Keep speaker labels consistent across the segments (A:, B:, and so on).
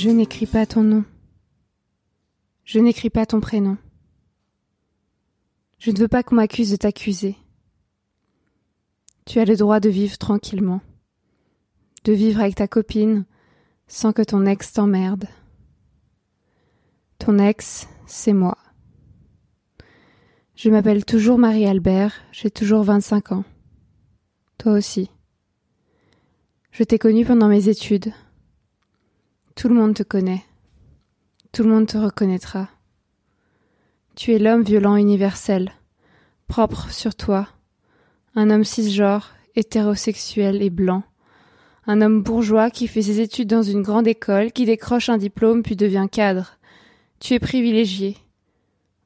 A: Je n'écris pas ton nom. Je n'écris pas ton prénom. Je ne veux pas qu'on m'accuse de t'accuser. Tu as le droit de vivre tranquillement, de vivre avec ta copine sans que ton ex t'emmerde. Ton ex, c'est moi. Je m'appelle toujours Marie-Albert, j'ai toujours 25 ans. Toi aussi. Je t'ai connue pendant mes études. Tout le monde te connaît. Tout le monde te reconnaîtra. Tu es l'homme violent universel, propre sur toi, un homme cisgenre, hétérosexuel et blanc, un homme bourgeois qui fait ses études dans une grande école, qui décroche un diplôme puis devient cadre. Tu es privilégié.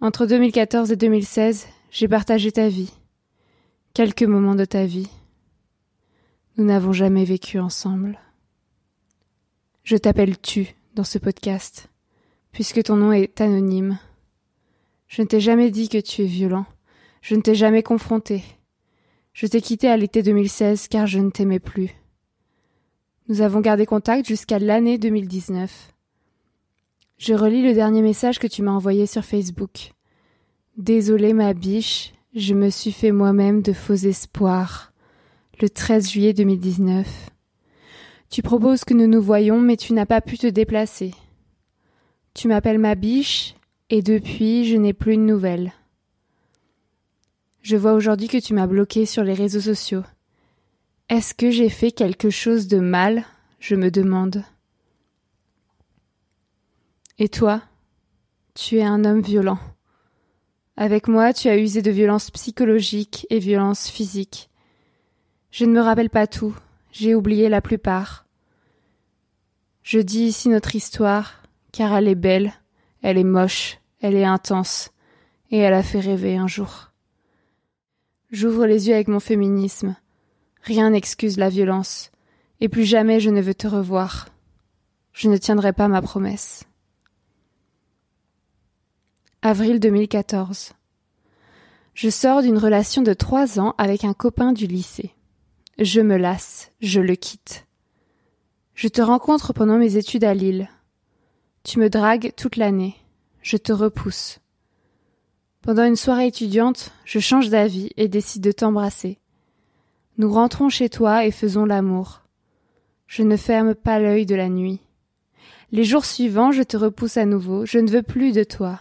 A: Entre 2014 et 2016, j'ai partagé ta vie. Quelques moments de ta vie. Nous n'avons jamais vécu ensemble. Je t'appelle tu dans ce podcast, puisque ton nom est anonyme. Je ne t'ai jamais dit que tu es violent. Je ne t'ai jamais confronté. Je t'ai quitté à l'été 2016 car je ne t'aimais plus. Nous avons gardé contact jusqu'à l'année 2019. Je relis le dernier message que tu m'as envoyé sur Facebook. Désolée ma biche, je me suis fait moi-même de faux espoirs. Le 13 juillet 2019. Tu proposes que nous nous voyions, mais tu n'as pas pu te déplacer. Tu m'appelles ma biche, et depuis, je n'ai plus de nouvelles. Je vois aujourd'hui que tu m'as bloqué sur les réseaux sociaux. Est-ce que j'ai fait quelque chose de mal? Je me demande. Et toi? Tu es un homme violent. Avec moi, tu as usé de violences psychologiques et violences physiques. Je ne me rappelle pas tout, j'ai oublié la plupart. Je dis ici notre histoire, car elle est belle, elle est moche, elle est intense, et elle a fait rêver un jour. J'ouvre les yeux avec mon féminisme. Rien n'excuse la violence, et plus jamais je ne veux te revoir. Je ne tiendrai pas ma promesse. Avril 2014. Je sors d'une relation de trois ans avec un copain du lycée. Je me lasse, je le quitte. Je te rencontre pendant mes études à Lille. Tu me dragues toute l'année. Je te repousse. Pendant une soirée étudiante, je change d'avis et décide de t'embrasser. Nous rentrons chez toi et faisons l'amour. Je ne ferme pas l'œil de la nuit. Les jours suivants, je te repousse à nouveau, je ne veux plus de toi.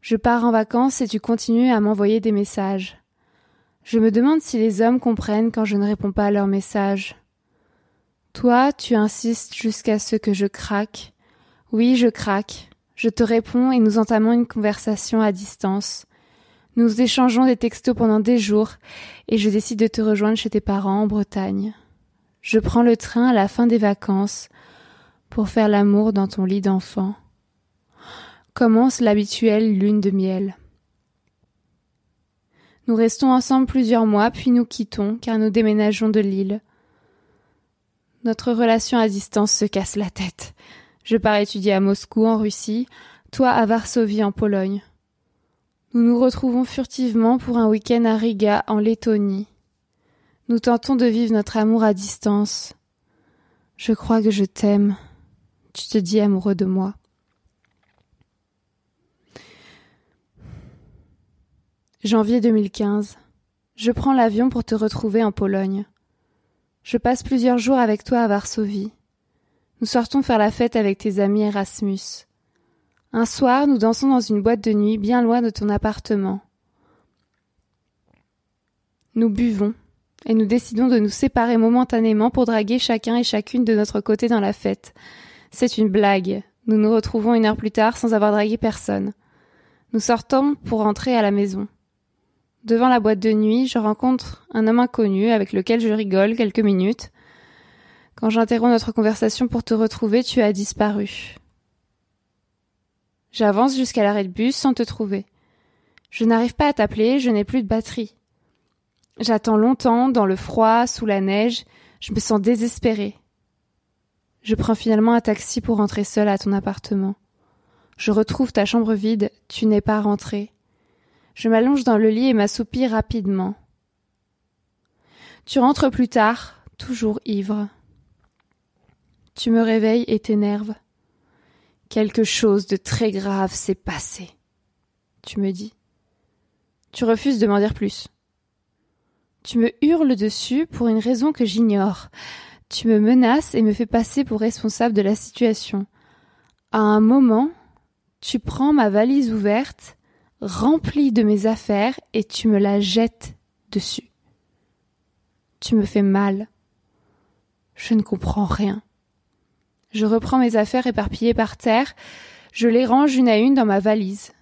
A: Je pars en vacances et tu continues à m'envoyer des messages. Je me demande si les hommes comprennent quand je ne réponds pas à leurs messages. Toi, tu insistes jusqu'à ce que je craque. Oui, je craque. Je te réponds et nous entamons une conversation à distance. Nous échangeons des textos pendant des jours et je décide de te rejoindre chez tes parents en Bretagne. Je prends le train à la fin des vacances pour faire l'amour dans ton lit d'enfant. Commence l'habituelle lune de miel. Nous restons ensemble plusieurs mois, puis nous quittons, car nous déménageons de Lille. Notre relation à distance se casse la tête. Je pars étudier à Moscou, en Russie, toi à Varsovie, en Pologne. Nous nous retrouvons furtivement pour un week-end à Riga, en Lettonie. Nous tentons de vivre notre amour à distance. Je crois que je t'aime. Tu te dis amoureux de moi. Janvier 2015. Je prends l'avion pour te retrouver en Pologne. Je passe plusieurs jours avec toi à Varsovie. Nous sortons faire la fête avec tes amis Erasmus. Un soir, nous dansons dans une boîte de nuit bien loin de ton appartement. Nous buvons, et nous décidons de nous séparer momentanément pour draguer chacun et chacune de notre côté dans la fête. C'est une blague. Nous nous retrouvons une heure plus tard sans avoir dragué personne. Nous sortons pour rentrer à la maison. Devant la boîte de nuit, je rencontre un homme inconnu avec lequel je rigole quelques minutes. Quand j'interromps notre conversation pour te retrouver, tu as disparu. J'avance jusqu'à l'arrêt de bus sans te trouver. Je n'arrive pas à t'appeler, je n'ai plus de batterie. J'attends longtemps, dans le froid, sous la neige, je me sens désespérée. Je prends finalement un taxi pour rentrer seule à ton appartement. Je retrouve ta chambre vide, tu n'es pas rentrée. Je m'allonge dans le lit et m'assoupis rapidement. Tu rentres plus tard, toujours ivre. Tu me réveilles et t'énerves. Quelque chose de très grave s'est passé. Tu me dis. Tu refuses de m'en dire plus. Tu me hurles dessus pour une raison que j'ignore. Tu me menaces et me fais passer pour responsable de la situation. À un moment, tu prends ma valise ouverte, remplie de mes affaires, et tu me la jettes dessus. Tu me fais mal. Je ne comprends rien. Je reprends mes affaires éparpillées par terre, je les range une à une dans ma valise.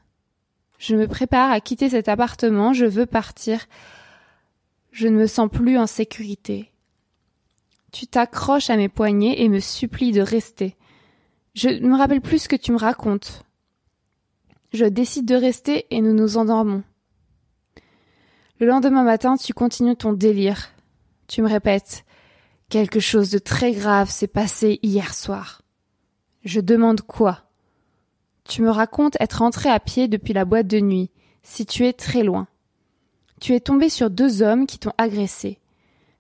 A: Je me prépare à quitter cet appartement, je veux partir. Je ne me sens plus en sécurité. Tu t'accroches à mes poignets et me supplies de rester. Je ne me rappelle plus ce que tu me racontes. Je décide de rester et nous nous endormons. Le lendemain matin, tu continues ton délire. Tu me répètes Quelque chose de très grave s'est passé hier soir. Je demande quoi? Tu me racontes être entré à pied depuis la boîte de nuit, située très loin. Tu es tombé sur deux hommes qui t'ont agressé.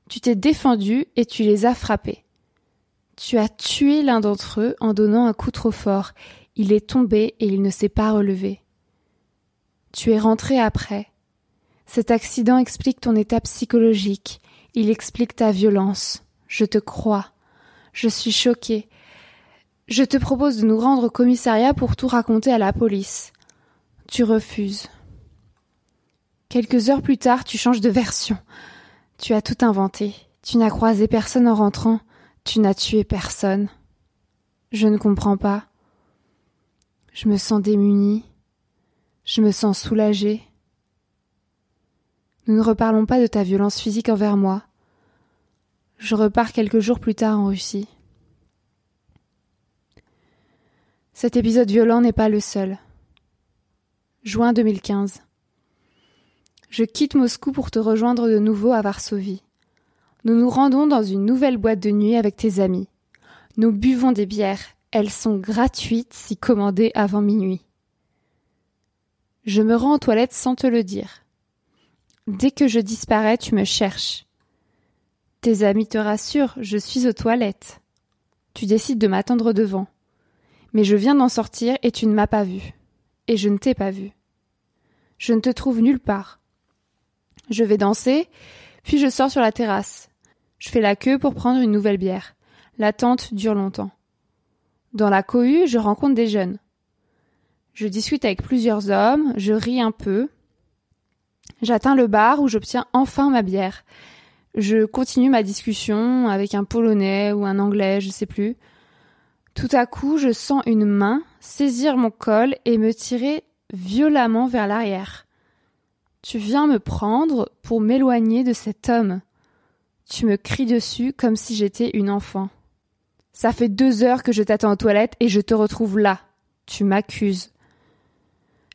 A: Tu t'es défendu et tu les as frappés. Tu as tué l'un d'entre eux en donnant un coup trop fort. Il est tombé et il ne s'est pas relevé. Tu es rentré après. Cet accident explique ton état psychologique. Il explique ta violence. Je te crois. Je suis choquée. Je te propose de nous rendre au commissariat pour tout raconter à la police. Tu refuses. Quelques heures plus tard, tu changes de version. Tu as tout inventé. Tu n'as croisé personne en rentrant. Tu n'as tué personne. Je ne comprends pas. Je me sens démunie. Je me sens soulagée. Nous ne reparlons pas de ta violence physique envers moi. Je repars quelques jours plus tard en Russie. Cet épisode violent n'est pas le seul. Juin 2015. Je quitte Moscou pour te rejoindre de nouveau à Varsovie. Nous nous rendons dans une nouvelle boîte de nuit avec tes amis. Nous buvons des bières. Elles sont gratuites si commandées avant minuit. Je me rends aux toilettes sans te le dire. Dès que je disparais, tu me cherches. Tes amis te rassurent, je suis aux toilettes. Tu décides de m'attendre devant. Mais je viens d'en sortir et tu ne m'as pas vu. Et je ne t'ai pas vu. Je ne te trouve nulle part. Je vais danser, puis je sors sur la terrasse. Je fais la queue pour prendre une nouvelle bière. L'attente dure longtemps. Dans la cohue, je rencontre des jeunes. Je discute avec plusieurs hommes, je ris un peu. J'atteins le bar où j'obtiens enfin ma bière. Je continue ma discussion avec un polonais ou un anglais, je sais plus. Tout à coup, je sens une main saisir mon col et me tirer violemment vers l'arrière. Tu viens me prendre pour m'éloigner de cet homme. Tu me cries dessus comme si j'étais une enfant. Ça fait deux heures que je t'attends aux toilettes et je te retrouve là. Tu m'accuses.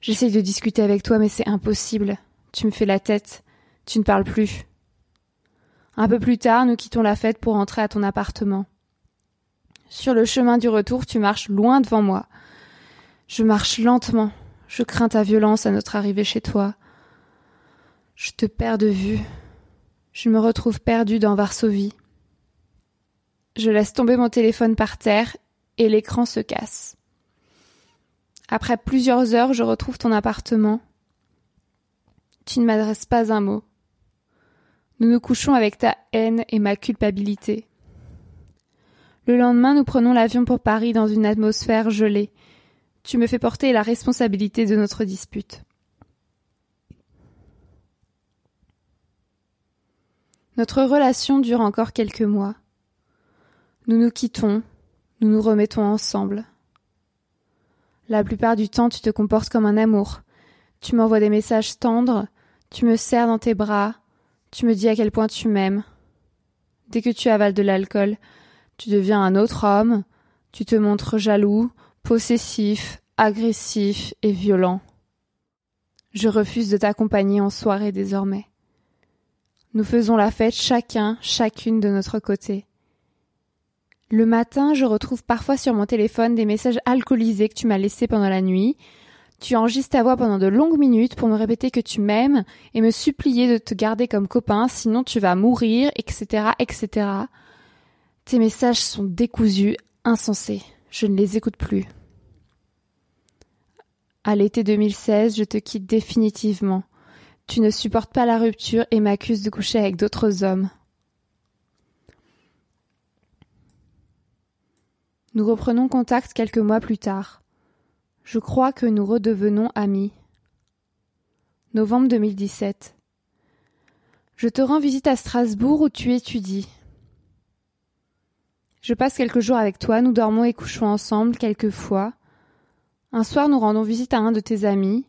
A: J'essaye de discuter avec toi, mais c'est impossible. Tu me fais la tête. Tu ne parles plus. Un peu plus tard, nous quittons la fête pour entrer à ton appartement. Sur le chemin du retour, tu marches loin devant moi. Je marche lentement. Je crains ta violence à notre arrivée chez toi. Je te perds de vue. Je me retrouve perdue dans Varsovie. Je laisse tomber mon téléphone par terre et l'écran se casse. Après plusieurs heures, je retrouve ton appartement. Tu ne m'adresses pas un mot. Nous nous couchons avec ta haine et ma culpabilité. Le lendemain, nous prenons l'avion pour Paris dans une atmosphère gelée. Tu me fais porter la responsabilité de notre dispute. Notre relation dure encore quelques mois. Nous nous quittons, nous nous remettons ensemble. La plupart du temps, tu te comportes comme un amour. Tu m'envoies des messages tendres, tu me serres dans tes bras, tu me dis à quel point tu m'aimes. Dès que tu avales de l'alcool, tu deviens un autre homme, tu te montres jaloux, possessif, agressif et violent. Je refuse de t'accompagner en soirée désormais. Nous faisons la fête chacun, chacune de notre côté. Le matin, je retrouve parfois sur mon téléphone des messages alcoolisés que tu m'as laissés pendant la nuit. Tu enregistres ta voix pendant de longues minutes pour me répéter que tu m'aimes et me supplier de te garder comme copain, sinon tu vas mourir, etc., etc. Tes messages sont décousus, insensés. Je ne les écoute plus. À l'été 2016, je te quitte définitivement. Tu ne supportes pas la rupture et m'accuses de coucher avec d'autres hommes. Nous reprenons contact quelques mois plus tard. Je crois que nous redevenons amis. Novembre 2017. Je te rends visite à Strasbourg où tu étudies. Je passe quelques jours avec toi, nous dormons et couchons ensemble quelquefois. Un soir, nous rendons visite à un de tes amis.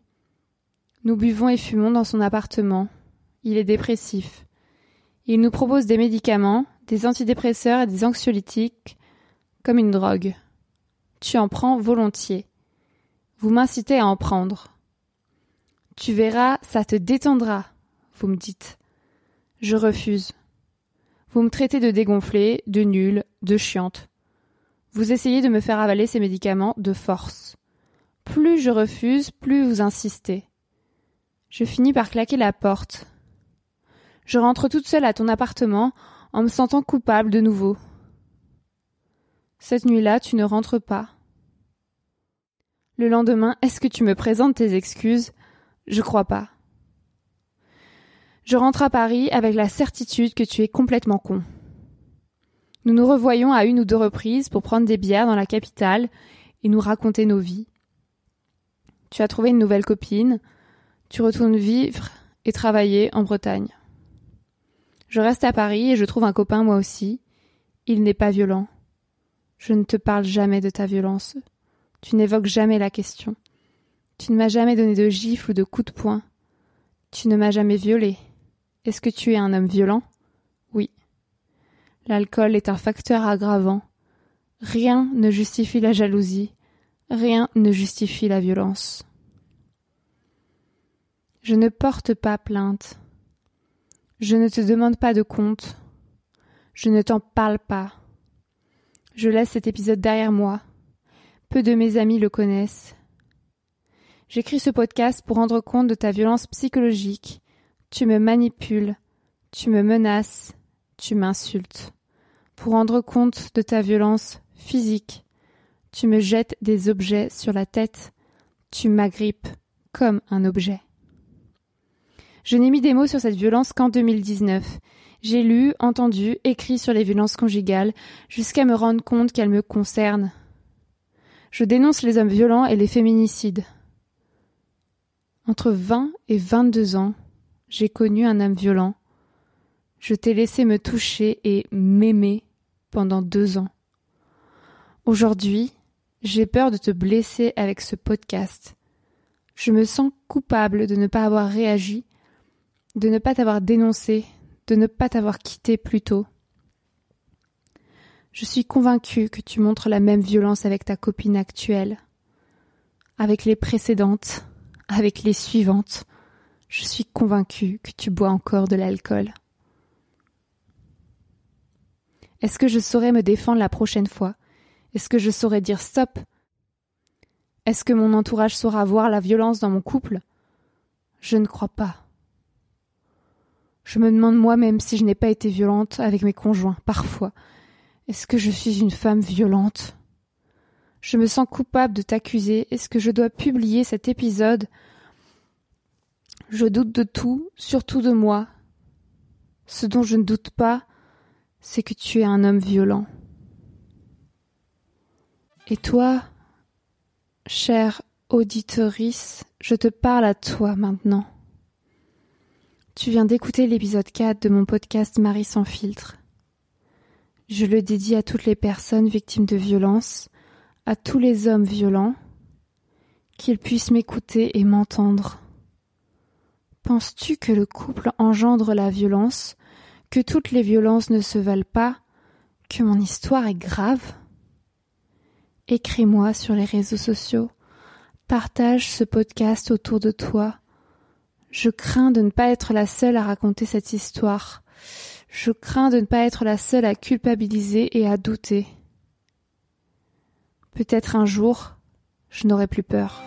A: Nous buvons et fumons dans son appartement. Il est dépressif. Il nous propose des médicaments, des antidépresseurs et des anxiolytiques, comme une drogue. Tu en prends volontiers. Vous m'incitez à en prendre. Tu verras, ça te détendra, vous me dites. Je refuse. Vous me traitez de dégonflé, de nul, de chiante. Vous essayez de me faire avaler ces médicaments de force. Plus je refuse, plus vous insistez. Je finis par claquer la porte. Je rentre toute seule à ton appartement en me sentant coupable de nouveau. Cette nuit-là, tu ne rentres pas. Le lendemain, est-ce que tu me présentes tes excuses? Je crois pas. Je rentre à Paris avec la certitude que tu es complètement con. Nous nous revoyons à une ou deux reprises pour prendre des bières dans la capitale et nous raconter nos vies. Tu as trouvé une nouvelle copine, tu retournes vivre et travailler en Bretagne. Je reste à Paris et je trouve un copain moi aussi. Il n'est pas violent. Je ne te parle jamais de ta violence. Tu n'évoques jamais la question. Tu ne m'as jamais donné de gifle ou de coup de poing. Tu ne m'as jamais violé. Est-ce que tu es un homme violent? Oui. L'alcool est un facteur aggravant. Rien ne justifie la jalousie. Rien ne justifie la violence. Je ne porte pas plainte. Je ne te demande pas de compte. Je ne t'en parle pas. Je laisse cet épisode derrière moi. Peu de mes amis le connaissent. J'écris ce podcast pour rendre compte de ta violence psychologique. Tu me manipules, tu me menaces, tu m'insultes. Pour rendre compte de ta violence physique. Tu me jettes des objets sur la tête, tu m'agrippes comme un objet. Je n'ai mis des mots sur cette violence qu'en 2019 j'ai lu, entendu, écrit sur les violences conjugales, jusqu'à me rendre compte qu'elles me concernent. Je dénonce les hommes violents et les féminicides. Entre 20 et 22 ans, j'ai connu un homme violent. Je t'ai laissé me toucher et m'aimer pendant deux ans. Aujourd'hui, j'ai peur de te blesser avec ce podcast. Je me sens coupable de ne pas avoir réagi, de ne pas t'avoir dénoncé, de ne pas t'avoir quitté plus tôt. Je suis convaincue que tu montres la même violence avec ta copine actuelle, avec les précédentes, avec les suivantes. Je suis convaincue que tu bois encore de l'alcool. Est-ce que je saurais me défendre la prochaine fois? Est-ce que je saurais dire stop? Est-ce que mon entourage saura voir la violence dans mon couple? Je ne crois pas. Je me demande moi-même si je n'ai pas été violente avec mes conjoints, parfois. Est-ce que je suis une femme violente? Je me sens coupable de t'accuser. Est-ce que je dois publier cet épisode? Je doute de tout, surtout de moi. Ce dont je ne doute pas, c'est que tu es un homme violent. Et toi, chère auditorice, je te parle à toi maintenant. Tu viens d'écouter l'épisode 4 de mon podcast Marie sans filtre. Je le dédie à toutes les personnes victimes de violences, à tous les hommes violents, qu'ils puissent m'écouter et m'entendre. Penses-tu que le couple engendre la violence, que toutes les violences ne se valent pas, que mon histoire est grave? Écris-moi sur les réseaux sociaux, partage ce podcast autour de toi, je crains de ne pas être la seule à raconter cette histoire. Je crains de ne pas être la seule à culpabiliser et à douter. Peut-être un jour, je n'aurai plus peur.